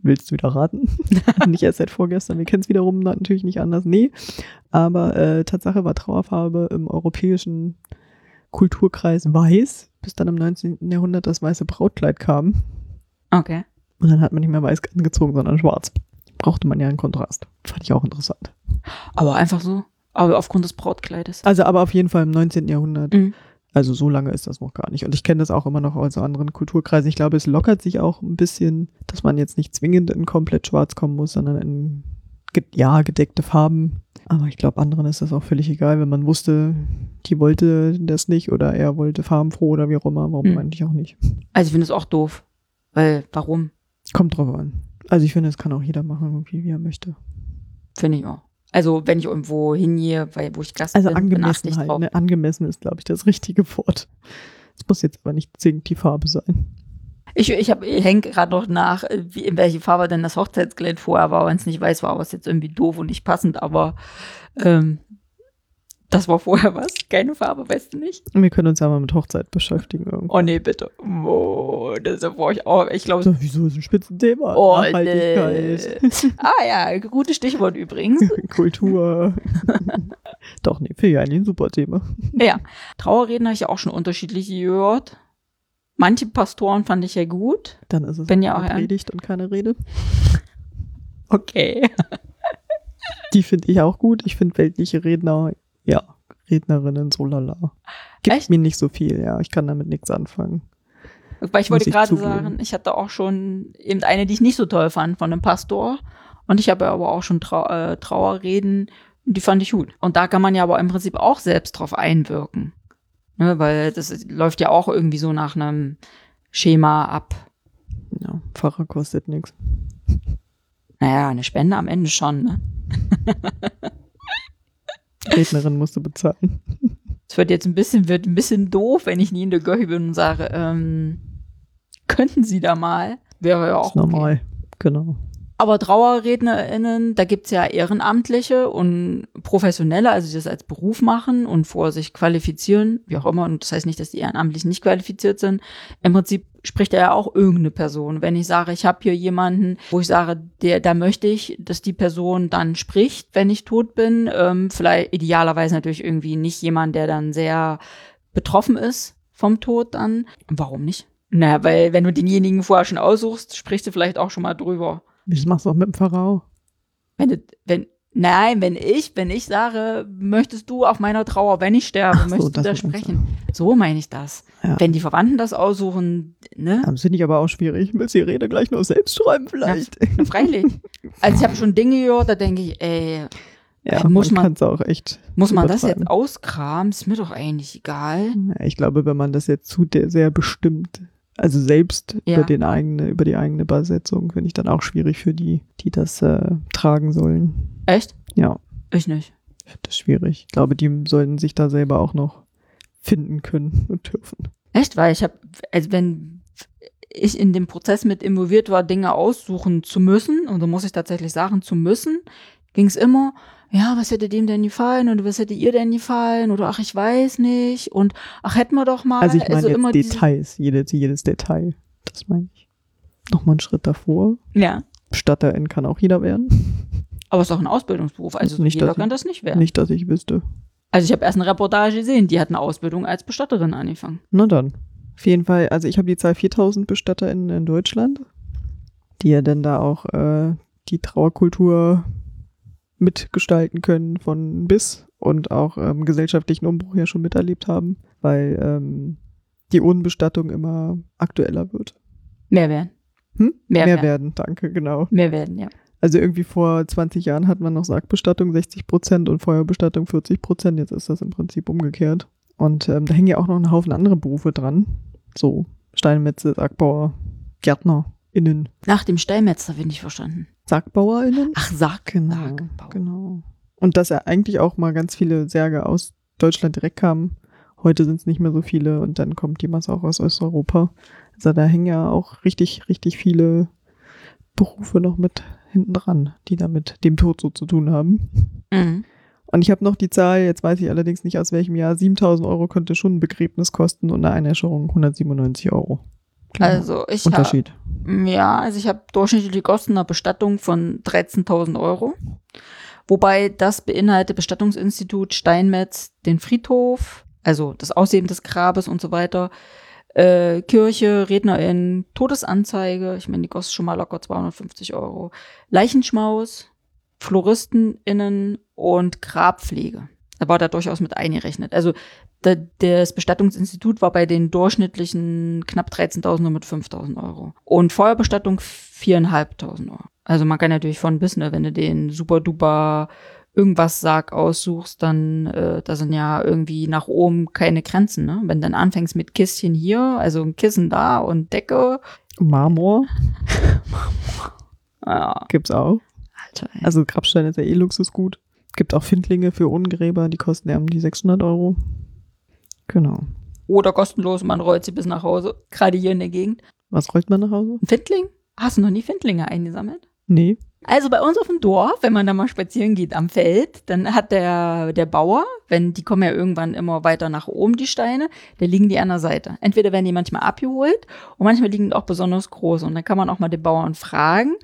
Willst du wieder raten? [LAUGHS] [LAUGHS] nicht erst seit vorgestern. Wir kennen es wiederum natürlich nicht anders. Nee. Aber äh, Tatsache war Trauerfarbe im europäischen Kulturkreis weiß, bis dann im 19. Jahrhundert das weiße Brautkleid kam. Okay. Und dann hat man nicht mehr weiß angezogen, sondern schwarz. Brauchte man ja einen Kontrast. Fand ich auch interessant. Aber einfach so. Aber aufgrund des Brautkleides. Also aber auf jeden Fall im 19. Jahrhundert. Mhm. Also so lange ist das noch gar nicht. Und ich kenne das auch immer noch aus anderen Kulturkreisen. Ich glaube, es lockert sich auch ein bisschen, dass man jetzt nicht zwingend in komplett schwarz kommen muss, sondern in, ja, gedeckte Farben. Aber ich glaube, anderen ist das auch völlig egal, wenn man wusste, die wollte das nicht oder er wollte farbenfroh oder wie auch immer. Warum Mhm. eigentlich auch nicht? Also ich finde es auch doof. Weil, warum? Kommt drauf an. Also ich finde, es kann auch jeder machen, irgendwie, wie er möchte. Finde ich auch. Also wenn ich irgendwo hingehe, weil wo ich Gast Also bin, bin angemessen ich halt. Ne? Angemessen ist, glaube ich, das richtige Wort. Es muss jetzt aber nicht zwingend die Farbe sein. Ich, ich, hab- ich hänge gerade noch nach, äh, wie, in welche Farbe denn das Hochzeitskleid vorher war. Wenn es nicht weiß war, war es jetzt irgendwie doof und nicht passend, aber ähm, das war vorher was. Keine Farbe, weißt du nicht? Wir können uns ja mal mit Hochzeit beschäftigen. Irgendwie. Oh nee, bitte. Oh, das war ich auch. Ich glaube, So, wieso ist ein Spitzenthema? Oh, Nachhaltigkeit, nee. ah ja, gutes Stichwort übrigens. [LAUGHS] Kultur. [LAUGHS] Doch, nee, finde ich eigentlich ein super Thema. Ja, Trauerreden habe ich ja auch schon unterschiedlich gehört. Manche Pastoren fand ich ja gut. Dann ist es Wenn ja eine auch Predigt und keine Rede. [LAUGHS] Okay. Die finde ich auch gut. Ich finde weltliche Redner, ja, Rednerinnen so lala. Gibt Echt? mir nicht so viel, ja. Ich kann damit nichts anfangen. Weil ich Muss wollte gerade sagen, ich hatte auch schon eben eine, die ich nicht so toll fand von einem Pastor. Und ich habe ja aber auch schon Trau äh, Trauerreden, die fand ich gut. Und da kann man ja aber im Prinzip auch selbst drauf einwirken. Ne, weil das läuft ja auch irgendwie so nach einem Schema ab. Ja, Pfarrer kostet nichts. Naja, eine Spende am Ende schon, ne? [LAUGHS] Rednerin musst du bezahlen. Es wird jetzt ein bisschen, wird ein bisschen doof, wenn ich nie in der Göche bin und sage, ähm, könnten Sie da mal? Wäre ja auch ist normal. Genau. Aber TrauerrednerInnen, da gibt's ja Ehrenamtliche und Professionelle, also die das als Beruf machen und vor sich qualifizieren, wie auch immer. Und das heißt nicht, dass die Ehrenamtlichen nicht qualifiziert sind. Im Prinzip spricht er ja auch irgendeine Person. Wenn ich sage, ich habe hier jemanden, wo ich sage, der, da möchte ich, dass die Person dann spricht, wenn ich tot bin. Ähm, vielleicht idealerweise natürlich irgendwie nicht jemand, der dann sehr betroffen ist vom Tod dann. Warum nicht? Na, weil wenn du denjenigen vorher schon aussuchst, sprichst du vielleicht auch schon mal drüber. Das machst du auch mit dem auch. Wenn, wenn, nein, wenn ich, wenn ich sage, möchtest du auf meiner Trauer, wenn ich sterbe, so, möchtest du das da sprechen? So meine ich das. Ja. Wenn die Verwandten das aussuchen, ne? Das finde ich aber auch schwierig. Willst die Rede gleich noch selbst schreiben vielleicht? Na, freilich. [LAUGHS] Also ich habe schon Dinge gehört, da denke ich, ey, Ja, muss man- es auch echt. muss man das jetzt auskramen? Ist mir doch eigentlich egal. Ja, ich glaube, wenn man das jetzt zu sehr bestimmt, also selbst Ja. über den eigene, über die eigene Übersetzung, finde ich dann auch schwierig für die, die das äh, tragen sollen. Echt? Ja, Ich nicht. ich finde das schwierig. Ich glaube, die sollten sich da selber auch noch finden können [LAUGHS] und dürfen. Echt? Weil ich habe, also wenn ich in dem Prozess mit involviert war, Dinge aussuchen zu müssen, und da muss ich tatsächlich sagen, zu müssen, ging es immer, ja, was hätte dem denn gefallen oder was hätte ihr denn gefallen oder ach, ich weiß nicht und ach, hätten wir doch mal. Also ich meine immer jetzt diese- Details, jedes, jedes Detail. Das meine ich. Nochmal einen Schritt davor. Ja, Bestatterin kann auch jeder werden. aber es ist auch ein Ausbildungsberuf, also Nicht, jeder dass kann ich- das nicht werden. Nicht, dass ich wüsste. Also ich habe erst eine Reportage gesehen, die hat eine Ausbildung als Bestatterin angefangen. Na dann. Auf jeden Fall, also ich habe die Zahl 4000 BestatterInnen in Deutschland, die ja dann da auch äh, die Trauerkultur mitgestalten können von bis und auch ähm, gesellschaftlichen Umbruch ja schon miterlebt haben, weil ähm, die Urnenbestattung immer aktueller wird. Mehr werden. Hm? Mehr Mehr werden. werden, danke, genau. Mehr werden, ja. Also irgendwie vor 20 Jahren hat man noch Sargbestattung 60 Prozent und Feuerbestattung 40 Prozent. Jetzt ist das im Prinzip umgekehrt. Und ähm, da hängen ja auch noch ein Haufen andere Berufe dran. So Steinmetze, Sargbauer, GärtnerInnen. Nach dem Steinmetzer bin ich verstanden. SargbauerInnen? Ach, Sarg. Genau, Sargbau. genau. Und dass ja eigentlich auch mal ganz viele Särge aus Deutschland direkt kamen. Heute sind es nicht mehr so viele und dann kommt die Masse auch aus Osteuropa. Also da hängen ja auch richtig, richtig viele Berufe noch mit hinten dran, die da mit dem Tod so zu tun haben. Mhm. Und ich habe noch die Zahl, jetzt weiß ich allerdings nicht aus welchem Jahr, 7000 Euro könnte schon ein Begräbnis kosten und eine Einäscherung 197 Euro. Kleiner Also ich habe Unterschied. Ja, also ich habe durchschnittliche Kosten einer Bestattung von 13.000 Euro. Wobei das beinhaltet Bestattungsinstitut, Steinmetz, den Friedhof, also das Ausheben des Grabes und so weiter, äh, Kirche, Rednerin, Todesanzeige, ich meine, die kostet schon mal locker 250 Euro, Leichenschmaus, FloristInnen und Grabpflege. Da war da durchaus mit eingerechnet. Also da, das Bestattungsinstitut war bei den durchschnittlichen knapp 13.000 nur mit 5.000 Euro. Und Feuerbestattung 4.500 Euro. Also man kann natürlich von bis, ne, wenn du den super duper irgendwas Sarg aussuchst, dann äh, da sind ja irgendwie nach oben keine Grenzen. Ne? Wenn du dann anfängst mit Kistchen hier, also ein Kissen da und Decke, Marmor [LAUGHS] ja, gibt's auch. Alter, ey. Also Grabstein ist ja eh Luxusgut. Gibt auch Findlinge für Ungräber, die kosten ja um die 600 Euro. Genau. Oder kostenlos, man rollt sie bis nach Hause, gerade hier in der Gegend. Was rollt man nach Hause? Ein Findling? Hast du noch nie Findlinge eingesammelt? Nee. Also bei uns auf dem Dorf, wenn man da mal spazieren geht am Feld, dann hat der, der Bauer, wenn die kommen ja irgendwann immer weiter nach oben, die Steine, da liegen die an der Seite. Entweder werden die manchmal abgeholt und manchmal liegen die auch besonders groß. Und dann kann man auch mal den Bauern fragen,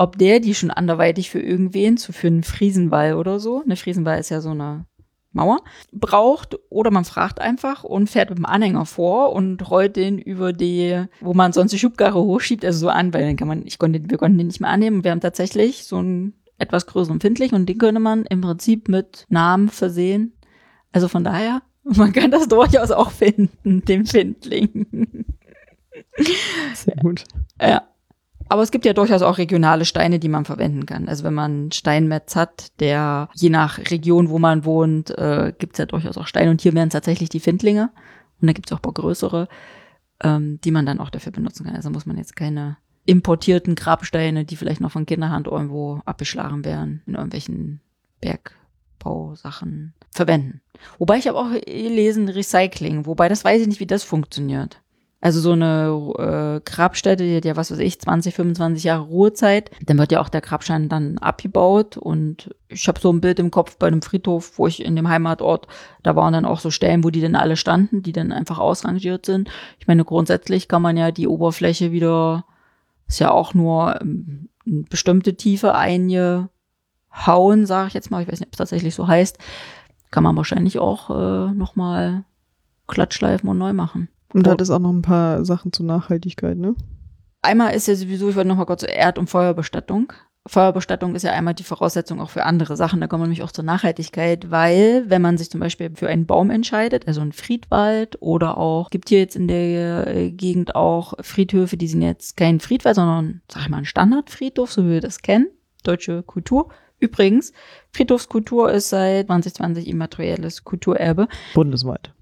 ob der die schon anderweitig für irgendwen, so für einen Friesenwall oder so, eine Friesenwall ist ja so eine Mauer, braucht oder man fragt einfach und fährt mit dem Anhänger vor und rollt den über die, wo man sonst die Schubkarre hochschiebt, also so an, weil dann kann man, ich konnte, wir konnten den nicht mehr annehmen. Wir haben tatsächlich so einen etwas größeren Findling und den könnte man im Prinzip mit Namen versehen. Also von daher, [LAUGHS] man kann das durchaus auch finden, den Findling. Sehr gut. Ja. Aber es gibt ja durchaus auch regionale Steine, die man verwenden kann. Also wenn man Steinmetz hat, der je nach Region, wo man wohnt, äh, gibt es ja durchaus auch Steine. Und hier wären es tatsächlich die Findlinge. Und da gibt es auch ein paar größere, ähm, die man dann auch dafür benutzen kann. Also muss man jetzt keine importierten Grabsteine, die vielleicht noch von Kinderhand irgendwo abgeschlagen werden, in irgendwelchen Bergbausachen verwenden. Wobei ich habe auch gelesen Recycling, wobei das weiß ich nicht, wie das funktioniert. Also so eine äh, Grabstätte, die hat ja, was weiß ich, 20, 25 Jahre Ruhezeit. Dann wird ja auch der Grabstein dann abgebaut. Und ich habe so ein Bild im Kopf bei einem Friedhof, wo ich in dem Heimatort, da waren dann auch so Stellen, wo die dann alle standen, die dann einfach ausrangiert sind. Ich meine, grundsätzlich kann man ja die Oberfläche wieder, ist ja auch nur ähm, eine bestimmte Tiefe eingehauen, sage ich jetzt mal. Ich weiß nicht, ob es tatsächlich so heißt. Kann man wahrscheinlich auch äh, nochmal glattschleifen und neu machen. Und Oh. hat es auch noch ein paar Sachen zur Nachhaltigkeit, ne? Einmal ist ja sowieso, ich wollte noch mal kurz zur Erd- und Feuerbestattung. Feuerbestattung ist ja einmal die Voraussetzung auch für andere Sachen. Da kommen wir nämlich auch zur Nachhaltigkeit, weil wenn man sich zum Beispiel für einen Baum entscheidet, also einen Friedwald oder auch, gibt hier jetzt in der äh, Gegend auch Friedhöfe, die sind jetzt kein Friedwald, sondern, sag ich mal, ein Standardfriedhof, so wie wir das kennen. Deutsche Kultur. Übrigens, Friedhofskultur ist seit 2020 immaterielles Kulturerbe. Bundesweit.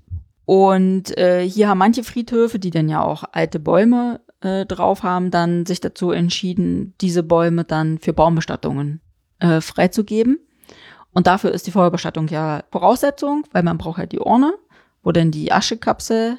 Und äh, hier haben manche Friedhöfe, die dann ja auch alte Bäume äh, drauf haben, dann sich dazu entschieden, diese Bäume dann für Baumbestattungen äh, freizugeben. Und dafür ist die Feuerbestattung ja Voraussetzung, weil man braucht halt die Urne, wo dann die Aschekapsel,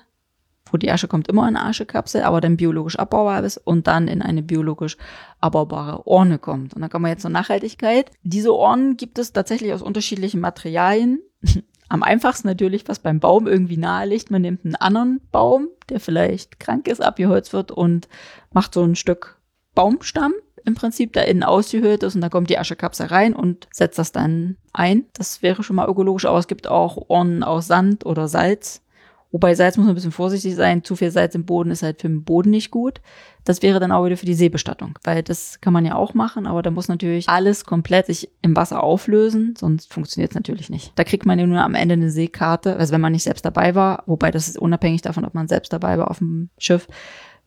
wo die Asche kommt immer in eine Aschekapsel, aber dann biologisch abbaubar ist und dann in eine biologisch abbaubare Urne kommt. Und dann kommen wir jetzt zur Nachhaltigkeit. Diese Urnen gibt es tatsächlich aus unterschiedlichen Materialien. [LAUGHS] Am einfachsten natürlich, was beim Baum irgendwie nahe liegt. Man nimmt einen anderen Baum, der vielleicht krank ist, abgeholzt wird und macht so ein Stück Baumstamm im Prinzip da innen ausgehöhlt ist und da kommt die Aschekapsel rein und setzt das dann ein. Das wäre schon mal ökologisch, aber es gibt auch Urnen aus Sand oder Salz. Wobei Salz muss man ein bisschen vorsichtig sein. Zu viel Salz im Boden ist halt für den Boden nicht gut. Das wäre dann auch wieder für die Seebestattung, weil das kann man ja auch machen, aber da muss natürlich alles komplett sich im Wasser auflösen, sonst funktioniert es natürlich nicht. Da kriegt man ja nur am Ende eine Seekarte, also wenn man nicht selbst dabei war, wobei das ist unabhängig davon, ob man selbst dabei war auf dem Schiff,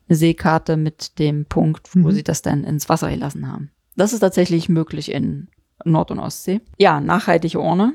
eine Seekarte mit dem Punkt, wo Mhm. sie das dann ins Wasser gelassen haben. Das ist tatsächlich möglich in Nord- und Ostsee. Ja, nachhaltige Urne.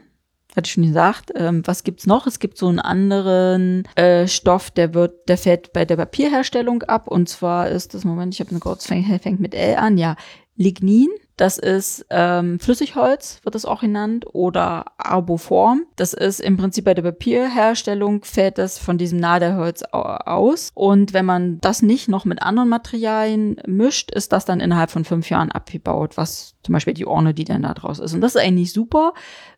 Hatte ich schon gesagt. Ähm, was gibt's noch? Es gibt so einen anderen äh, Stoff, der wird, der fällt bei der Papierherstellung ab. Und zwar ist das, Moment, ich habe eine kurz, fängt, fängt mit L an, ja. Lignin, das ist ähm, Flüssigholz, wird das auch genannt, oder Arboform. Das ist im Prinzip bei der Papierherstellung fällt das von diesem Nadelholz au- aus. Und wenn man das nicht noch mit anderen Materialien mischt, ist das dann innerhalb von fünf Jahren abgebaut, was zum Beispiel die Orne, die dann da draus ist. Und das ist eigentlich super,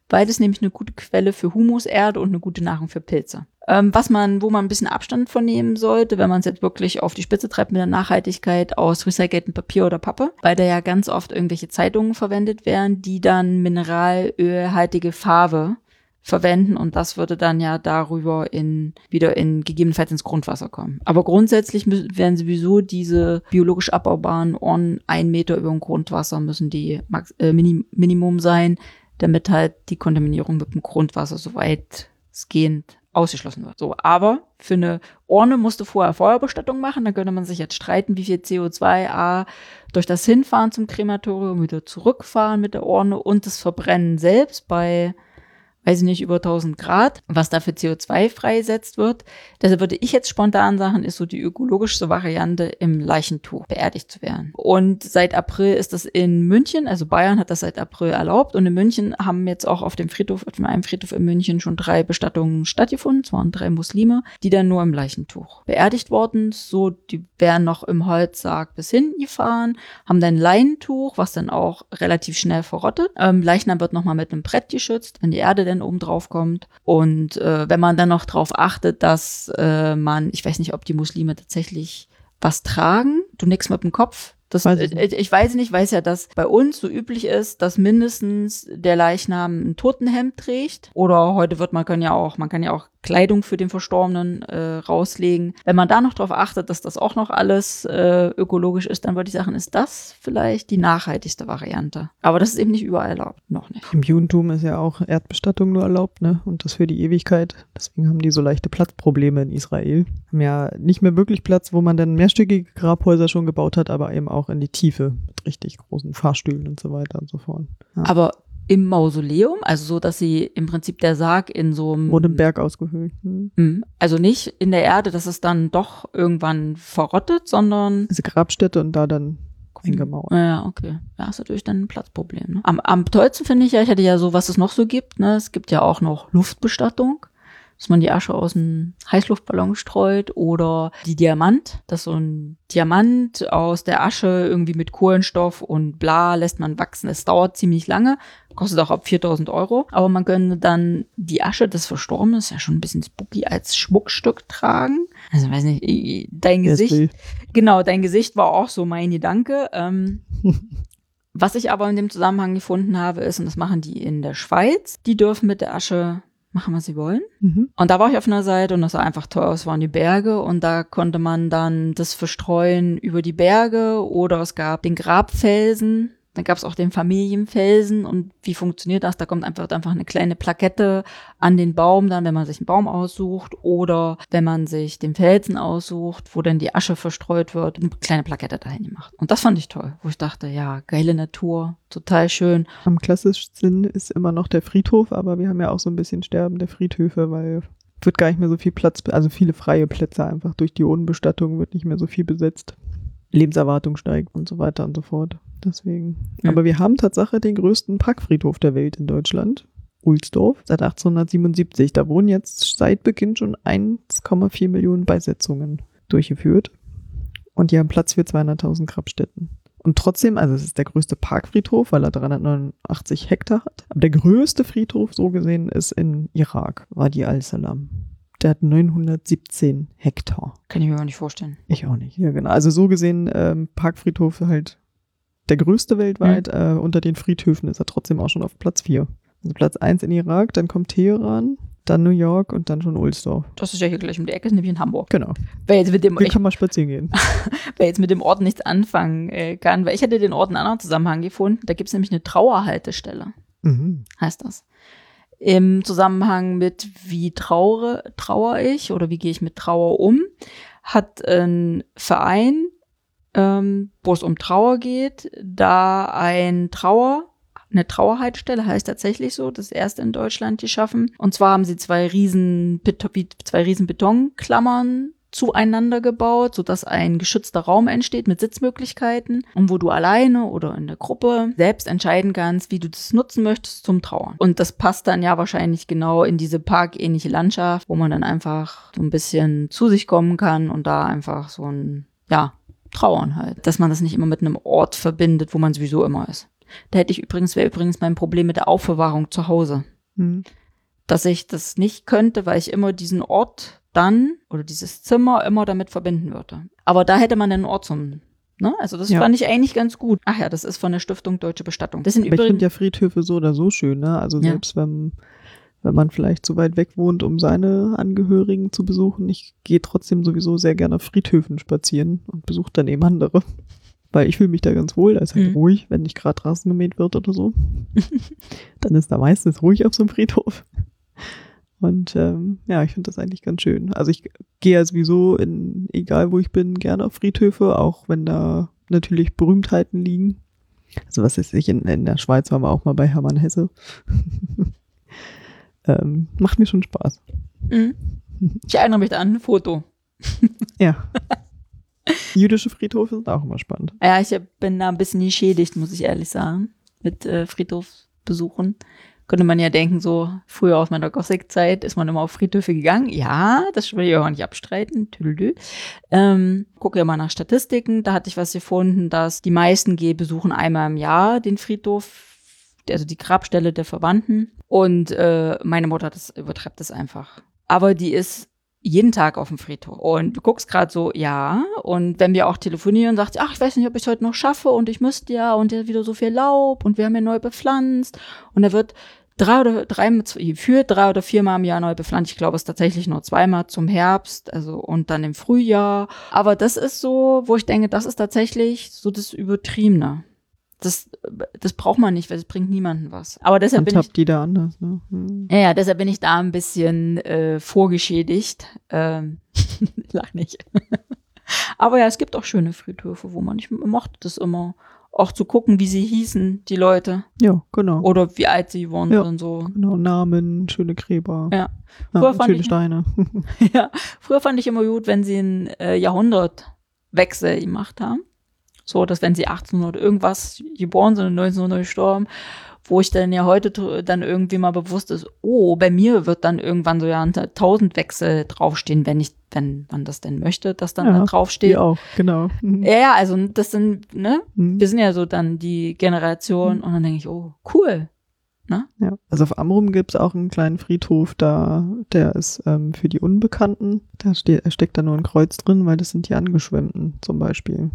weil das nämlich eine gute Quelle für Humuserde und eine gute Nahrung für Pilze. Ähm, was man, wo man ein bisschen Abstand von nehmen sollte, wenn man es jetzt wirklich auf die Spitze treibt mit der Nachhaltigkeit aus recyceltem Papier oder Pappe, weil da ja ganz oft irgendwelche Zeitungen verwendet werden, die dann mineralölhaltige Farbe verwenden und das würde dann ja darüber in wieder in gegebenenfalls ins Grundwasser kommen. Aber grundsätzlich mü- werden sowieso diese biologisch abbaubaren Ohren ein Meter über dem Grundwasser müssen die Max äh, Minim Minimum sein, damit halt die Kontaminierung mit dem Grundwasser so weitgehend ausgeschlossen wird. So, aber für eine Urne musste vorher Feuerbestattung machen. Da könnte man sich jetzt streiten, wie viel CO2 A durch das Hinfahren zum Krematorium wieder zurückfahren mit der Urne und das Verbrennen selbst bei weiß ich nicht, über 1000 Grad, was da für CO2 freisetzt wird. Deshalb würde ich jetzt spontan sagen, ist so die ökologischste Variante, im Leichentuch beerdigt zu werden. Und seit April ist das in München, also Bayern hat das seit April erlaubt. Und in München haben jetzt auch auf dem Friedhof, auf dem einen Friedhof in München schon drei Bestattungen stattgefunden. Es waren drei Muslime, die dann nur im Leichentuch beerdigt wurden. So, die wären noch im Holzsarg bis hingefahren, haben dann ein Leinentuch, was dann auch relativ schnell verrottet. Ähm, Leichnam wird nochmal mit einem Brett geschützt, wenn die Erde dann oben drauf kommt. Und äh, wenn man dann noch darauf achtet, dass äh, man, ich weiß nicht, ob die Muslime tatsächlich was tragen, du nix mit dem Kopf. Das, Weiß ich ich, ich weiß nicht, weiß ja, dass bei uns so üblich ist, dass mindestens der Leichnam ein Totenhemd trägt. Oder heute wird man kann ja auch, man kann ja auch Kleidung für den Verstorbenen äh, rauslegen. Wenn man da noch darauf achtet, dass das auch noch alles äh, ökologisch ist, dann würde ich sagen, ist das vielleicht die nachhaltigste Variante. Aber das ist eben nicht überall erlaubt, noch nicht. Im Judentum ist ja auch Erdbestattung nur erlaubt, ne? Und das für die Ewigkeit. Deswegen haben die so leichte Platzprobleme in Israel. Haben ja nicht mehr wirklich Platz, wo man dann mehrstöckige Grabhäuser schon gebaut hat, aber eben auch in die Tiefe mit richtig großen Fahrstühlen und so weiter und so fort. Ja. Aber im Mausoleum, also so, dass sie im Prinzip der Sarg in so einem Wurde im Berg ausgehöhlt. Hm. Mhm. Also nicht in der Erde, dass es dann doch irgendwann verrottet, sondern Diese Grabstätte und da dann eingemauert. Ja, okay. Ja, ist natürlich dann ein Platzproblem. Ne? Am, am tollsten finde ich ja, ich hatte ja so, was es noch so gibt, ne? Es gibt ja auch noch Luftbestattung, dass man die Asche aus einem Heißluftballon streut oder die Diamant, dass so ein Diamant aus der Asche irgendwie mit Kohlenstoff und bla lässt man wachsen. Es dauert ziemlich lange, kostet auch ab 4000 Euro, aber man könnte dann die Asche des Verstorbenen, ist ja schon ein bisschen spooky, als Schmuckstück tragen. Also weiß nicht, dein Gesicht. Genau, dein Gesicht war auch so mein Gedanke. Ähm, [LAUGHS] was ich aber in dem Zusammenhang gefunden habe, ist, und das machen die in der Schweiz, die dürfen mit der Asche machen, was sie wollen. Mhm. Und da war ich auf einer Seite und das sah einfach toll aus, waren die Berge und da konnte man dann das verstreuen über die Berge oder es gab den Grabfelsen. Dann gab es auch den Familienfelsen und wie funktioniert das? Da kommt einfach, einfach eine kleine Plakette an den Baum, dann, wenn man sich einen Baum aussucht oder wenn man sich den Felsen aussucht, wo dann die Asche verstreut wird, eine kleine Plakette dahin gemacht. Und das fand ich toll, wo ich dachte, ja, geile Natur, total schön. Am klassischsten ist immer noch der Friedhof, aber wir haben ja auch so ein bisschen sterbende Friedhöfe, weil wird gar nicht mehr so viel Platz, also viele freie Plätze einfach durch die Urnenbestattung wird nicht mehr so viel besetzt. Lebenserwartung steigt und so weiter und so fort. Deswegen. Ja. Aber wir haben Tatsache den größten Parkfriedhof der Welt in Deutschland. Ulsdorf, seit 1877. Da wurden jetzt seit Beginn schon 1,4 Millionen Beisetzungen durchgeführt. Und die haben Platz für 200.000 Grabstätten. Und trotzdem, also es ist der größte Parkfriedhof, weil er 389 Hektar hat. Aber der größte Friedhof, so gesehen, ist in Irak, Wadi al-Salam. Der hat 917 Hektar. Kann ich mir auch nicht vorstellen. Ich auch nicht. Ja, genau. Also so gesehen, ähm, Parkfriedhof halt der größte weltweit. Äh, unter den Friedhöfen ist er trotzdem auch schon auf Platz 4. Also Platz 1 in Irak, dann kommt Teheran, dann New York und dann schon Ulsdorf. Das ist ja hier gleich um die Ecke, ist nämlich in Hamburg. Genau. Wer jetzt mit dem, Hier ich, kann man spazieren gehen. [LAUGHS] wer jetzt mit dem Ort nichts anfangen äh, kann, weil ich hätte den Ort in einem anderen Zusammenhang gefunden. Da gibt es nämlich eine Trauerhaltestelle, Mhm. heißt das. Im Zusammenhang mit wie traure, trauere ich oder wie gehe ich mit Trauer um, hat ein Verein, ähm, wo es um Trauer geht, da ein Trauer, eine Trauerhaltestelle heißt tatsächlich so, das erste in Deutschland geschaffen. Und zwar haben sie zwei riesen, zwei riesen Betonklammern zueinander gebaut, sodass ein geschützter Raum entsteht mit Sitzmöglichkeiten und wo du alleine oder in der Gruppe selbst entscheiden kannst, wie du das nutzen möchtest zum Trauern. Und das passt dann ja wahrscheinlich genau in diese parkähnliche Landschaft, wo man dann einfach so ein bisschen zu sich kommen kann und da einfach so ein, ja, Trauern halt. Dass man das nicht immer mit einem Ort verbindet, wo man sowieso immer ist. Da hätte ich übrigens, wäre übrigens mein Problem mit der Aufbewahrung zu Hause Mhm. dass ich das nicht könnte, weil ich immer diesen Ort dann oder dieses Zimmer immer damit verbinden würde. Aber da hätte man einen Ort zum, ne? Also das Ja. fand ich eigentlich ganz gut. Ach ja, das ist von der Stiftung Deutsche Bestattung. Das sind Aber ich finde übrigens, ja Friedhöfe so oder so schön, ne? Also Ja. selbst wenn, wenn man vielleicht zu weit weg wohnt, um seine Angehörigen zu besuchen, ich gehe trotzdem sowieso sehr gerne auf Friedhöfen spazieren und besuche dann eben andere. Weil ich fühle mich da ganz wohl, da ist halt Mhm. ruhig, wenn nicht gerade Rasen gemäht wird oder so. [LAUGHS] dann ist da meistens ruhig auf so einem Friedhof. Und ähm, ja, ich finde das eigentlich ganz schön. Also ich gehe ja sowieso in, egal wo ich bin, gerne auf Friedhöfe, auch wenn da natürlich Berühmtheiten liegen. Also was ist ich, in, in der Schweiz waren wir auch mal bei Hermann Hesse. [LAUGHS] ähm, macht mir schon Spaß. Mhm. ich erinnere mich da an ein Foto. [LAUGHS] Ja. Jüdische Friedhöfe sind auch immer spannend. Ja, ich bin da ein bisschen geschädigt, muss ich ehrlich sagen, mit äh, Friedhofsbesuchen. Könnte man ja denken, so früher aus meiner Gothic-Zeit ist man immer auf Friedhöfe gegangen. Ja, das will ich auch nicht abstreiten. Tüdelü. Ähm, gucke ja mal nach Statistiken. Da hatte ich was gefunden, dass die meisten G besuchen einmal im Jahr den Friedhof, also die Grabstelle der Verwandten. Und äh, meine Mutter, das übertreibt das einfach. Aber die ist jeden Tag auf dem Friedhof. Und du guckst gerade so, ja. Und wenn wir auch telefonieren, sagt sie, ach, ich weiß nicht, ob ich es heute noch schaffe und ich müsste ja und ja wieder so viel Laub und wir haben ja neu bepflanzt. Und da wird drei oder drei für drei oder viermal im Jahr neu bepflanzt. Ich glaube, es tatsächlich nur zweimal zum Herbst, also und dann im Frühjahr. Aber das ist so, wo ich denke, das ist tatsächlich so das Übertriebene. Das, das braucht man nicht, weil es bringt niemanden was. Aber deshalb bin ich, Handhabt die da anders, ne? Hm. ja, ja, deshalb bin ich da ein bisschen äh, vorgeschädigt. Ähm, [LAUGHS] lach nicht. Aber ja, es gibt auch schöne Friedhöfe, wo man, ich mochte das immer, auch zu gucken, wie sie hießen, die Leute. Ja, genau. Oder wie alt sie geworden Ja. sind, so. Genau, Namen, schöne Gräber. Ja. Ja, Früher und fand schöne ich- Steine. [LAUGHS] [LAUGHS] ja. Früher fand ich immer gut, wenn sie einen äh, Jahrhundertwechsel gemacht haben. So, dass wenn sie 1800 irgendwas geboren sind und 1900 gestorben, wo ich dann ja heute dann irgendwie mal bewusst ist, oh, bei mir wird dann irgendwann so ja ein Tausendwechsel draufstehen, wenn ich, wenn man das denn möchte, dass dann Ja, da draufsteht. Die auch, genau. Mhm. Ja, ja, also das sind, ne, Mhm. wir sind ja so dann die Generation und dann denke ich, oh, cool. Ja, also auf Amrum gibt's auch einen kleinen Friedhof, da, der ist ähm, für die Unbekannten. Da steht, steckt da nur ein Kreuz drin, weil das sind die Angeschwemmten zum Beispiel.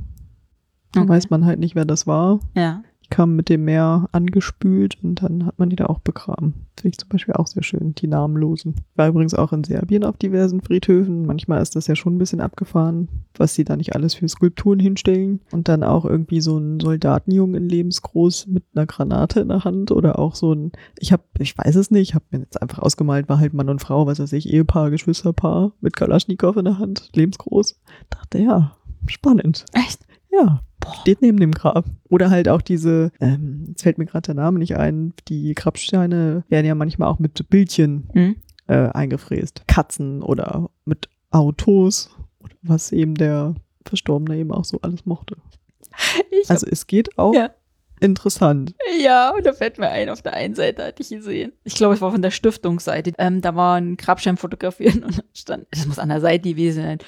Da Okay. weiß man halt nicht, wer das war. Ja. Die kamen mit dem Meer angespült und dann hat man die da auch begraben. Finde ich zum Beispiel auch sehr schön, die Namenlosen. War übrigens auch in Serbien auf diversen Friedhöfen. Manchmal ist das ja schon ein bisschen abgefahren, was sie da nicht alles für Skulpturen hinstellen. Und dann auch irgendwie so ein Soldatenjungen in lebensgroß mit einer Granate in der Hand oder auch so ein, ich habe, ich weiß es nicht, ich habe mir jetzt einfach ausgemalt, war halt Mann und Frau, was weiß ich, Ehepaar, Geschwisterpaar mit Kalaschnikow in der Hand, lebensgroß. Dachte, ja, spannend. Echt? Ja, Boah. steht neben dem Grab. Oder halt auch diese, ähm, jetzt fällt mir gerade der Name nicht ein, die Grabsteine werden ja manchmal auch mit Bildchen Hm? äh, eingefräst. Katzen oder mit Autos, oder was eben der Verstorbene eben auch so alles mochte. Ich Also es geht auch Ja. interessant. Ja, und da fällt mir ein, auf der einen Seite hatte ich gesehen. Ich glaube, es war von der Stiftungsseite. Ähm, da war ein Grabstein fotografieren [LAUGHS] und stand, das muss an der Seite gewesen sein.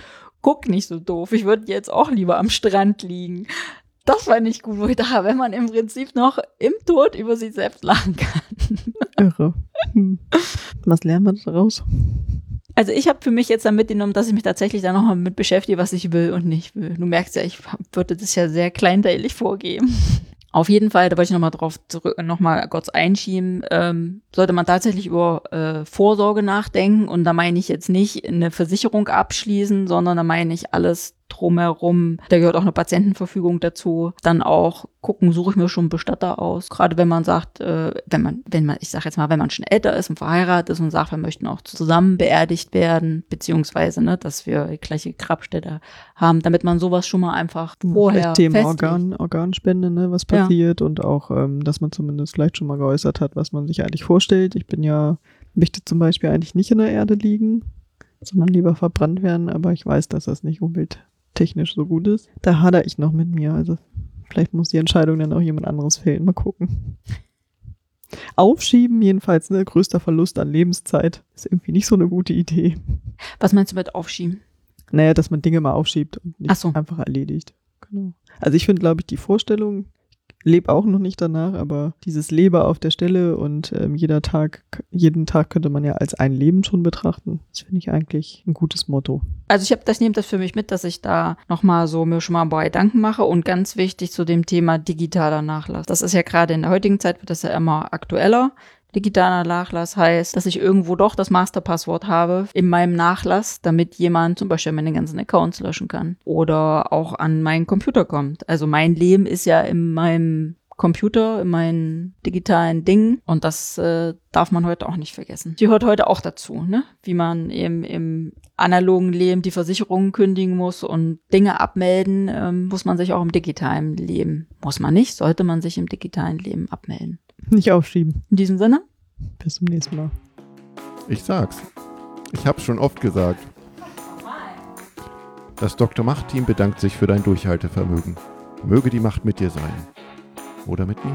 Guck nicht so doof, ich würde jetzt auch lieber am Strand liegen. Das fand ich gut, wo ich dachte, wenn man im Prinzip noch im Tod über sich selbst lachen kann. [LAUGHS] Irre. Hm. Was lernen wir daraus? Also ich habe für mich jetzt dann mitgenommen, dass ich mich tatsächlich da nochmal mit beschäftige, was ich will und nicht will. Du merkst ja, ich würde das ja sehr kleinteilig vorgeben. Auf jeden Fall, da wollte ich nochmal drauf zurück, nochmal kurz einschieben, ähm, sollte man tatsächlich über äh, Vorsorge nachdenken. Und da meine ich jetzt nicht eine Versicherung abschließen, sondern da meine ich alles drumherum. Da gehört auch eine Patientenverfügung dazu. Dann auch gucken, suche ich mir schon einen Bestatter aus. Gerade wenn man sagt, äh, wenn man, wenn man, ich sage jetzt mal, wenn man schon älter ist und verheiratet ist und sagt, wir möchten auch zusammen beerdigt werden, beziehungsweise, ne, dass wir die gleiche Grabstätte haben, damit man sowas schon mal einfach vorher Thema festlegt. Organ, Organspende, ne, was Ja. passiert und auch, ähm, dass man zumindest vielleicht schon mal geäußert hat, was man sich eigentlich vorstellt. Ich bin ja, möchte zum Beispiel eigentlich nicht in der Erde liegen, sondern lieber verbrannt werden, aber ich weiß, dass das nicht umwelttechnisch so gut ist. Da hader ich noch mit mir, also vielleicht muss die Entscheidung dann auch jemand anderes fällen. Mal gucken. Aufschieben, jedenfalls, ne, größter Verlust an Lebenszeit, ist irgendwie nicht so eine gute Idee. Was meinst du mit aufschieben? Naja, dass man Dinge mal aufschiebt und nicht so. einfach erledigt. Genau. Also ich finde, glaube ich, die Vorstellung, lebe auch noch nicht danach, aber dieses Lebe auf der Stelle und ähm, jeder Tag, jeden Tag könnte man ja als ein Leben schon betrachten. Das finde ich eigentlich ein gutes Motto. Also ich habe das nehme das für mich mit, dass ich da noch mal so mir schon mal ein paar Gedanken mache und ganz wichtig zu dem Thema digitaler Nachlass. Das ist ja gerade in der heutigen Zeit wird das ja immer aktueller. Digitaler Nachlass heißt, dass ich irgendwo doch das Masterpasswort habe in meinem Nachlass, damit jemand zum Beispiel meine ganzen Accounts löschen kann oder auch an meinen Computer kommt. Also mein Leben ist ja in meinem Computer, in meinen digitalen Dingen und das äh, darf man heute auch nicht vergessen. Die gehört heute auch dazu, ne? Wie man eben im analogen Leben die Versicherungen kündigen muss und Dinge abmelden, ähm, muss man sich auch im digitalen Leben. Muss man nicht, sollte man sich im digitalen Leben abmelden. Nicht aufschieben. In diesem Sinne, Bis zum nächsten Mal. Ich sag's. Ich hab's schon oft gesagt. Das Dr. Macht-Team bedankt sich für dein Durchhaltevermögen. Möge die Macht mit dir sein. Oder mit mir.